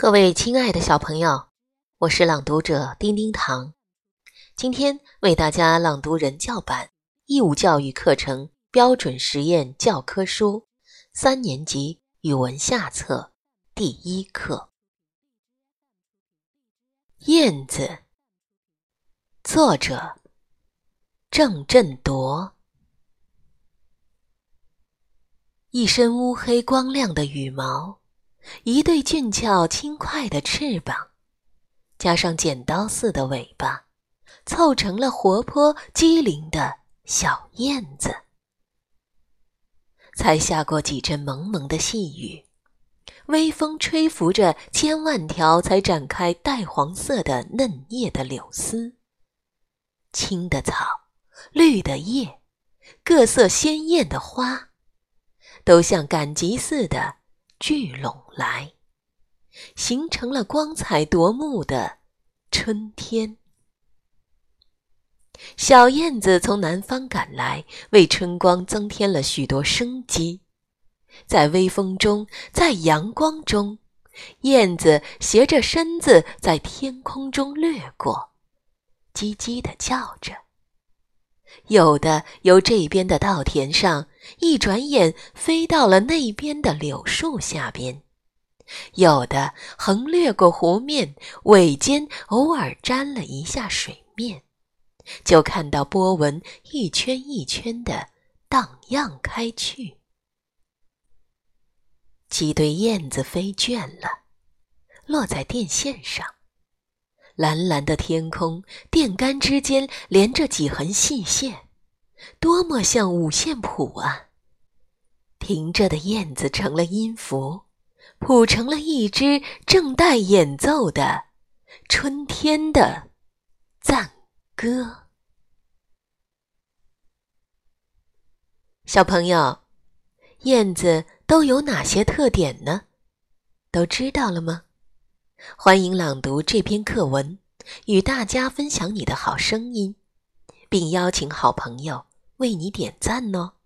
各位亲爱的小朋友，我是朗读者丁丁糖，今天为大家朗读人教版义务教育课程标准实验教科书三年级语文下册第一课《燕子》，作者郑振铎。一身乌黑光亮的羽毛，一对俊俏轻快的翅膀，加上剪刀似的尾巴，凑成了活泼机灵的小燕子。才下过几阵蒙蒙的细雨，微风吹拂着千万条才展开带黄色的嫩叶的柳丝，青的草，绿的叶，各色鲜艳的花。都像赶集似的聚拢来，形成了光彩夺目的春天。小燕子从南方赶来，为春光增添了许多生机。在微风中，在阳光中，燕子斜着身子在天空中掠过，叽叽地叫着。有的由这边的稻田上，一转眼飞到了那边的柳树下边；有的横掠过湖面，尾尖偶尔沾了一下水面，就看到波纹一圈一圈的荡漾开去。几对燕子飞倦了，落在电线上。蓝蓝的天空，电杆之间连着几横细线，多么像五线谱啊！停着的燕子成了音符，谱成了一支正待演奏的春天的赞歌。小朋友，燕子都有哪些特点呢？都知道了吗？欢迎朗读这篇课文，与大家分享你的好声音，并邀请好朋友为你点赞呢。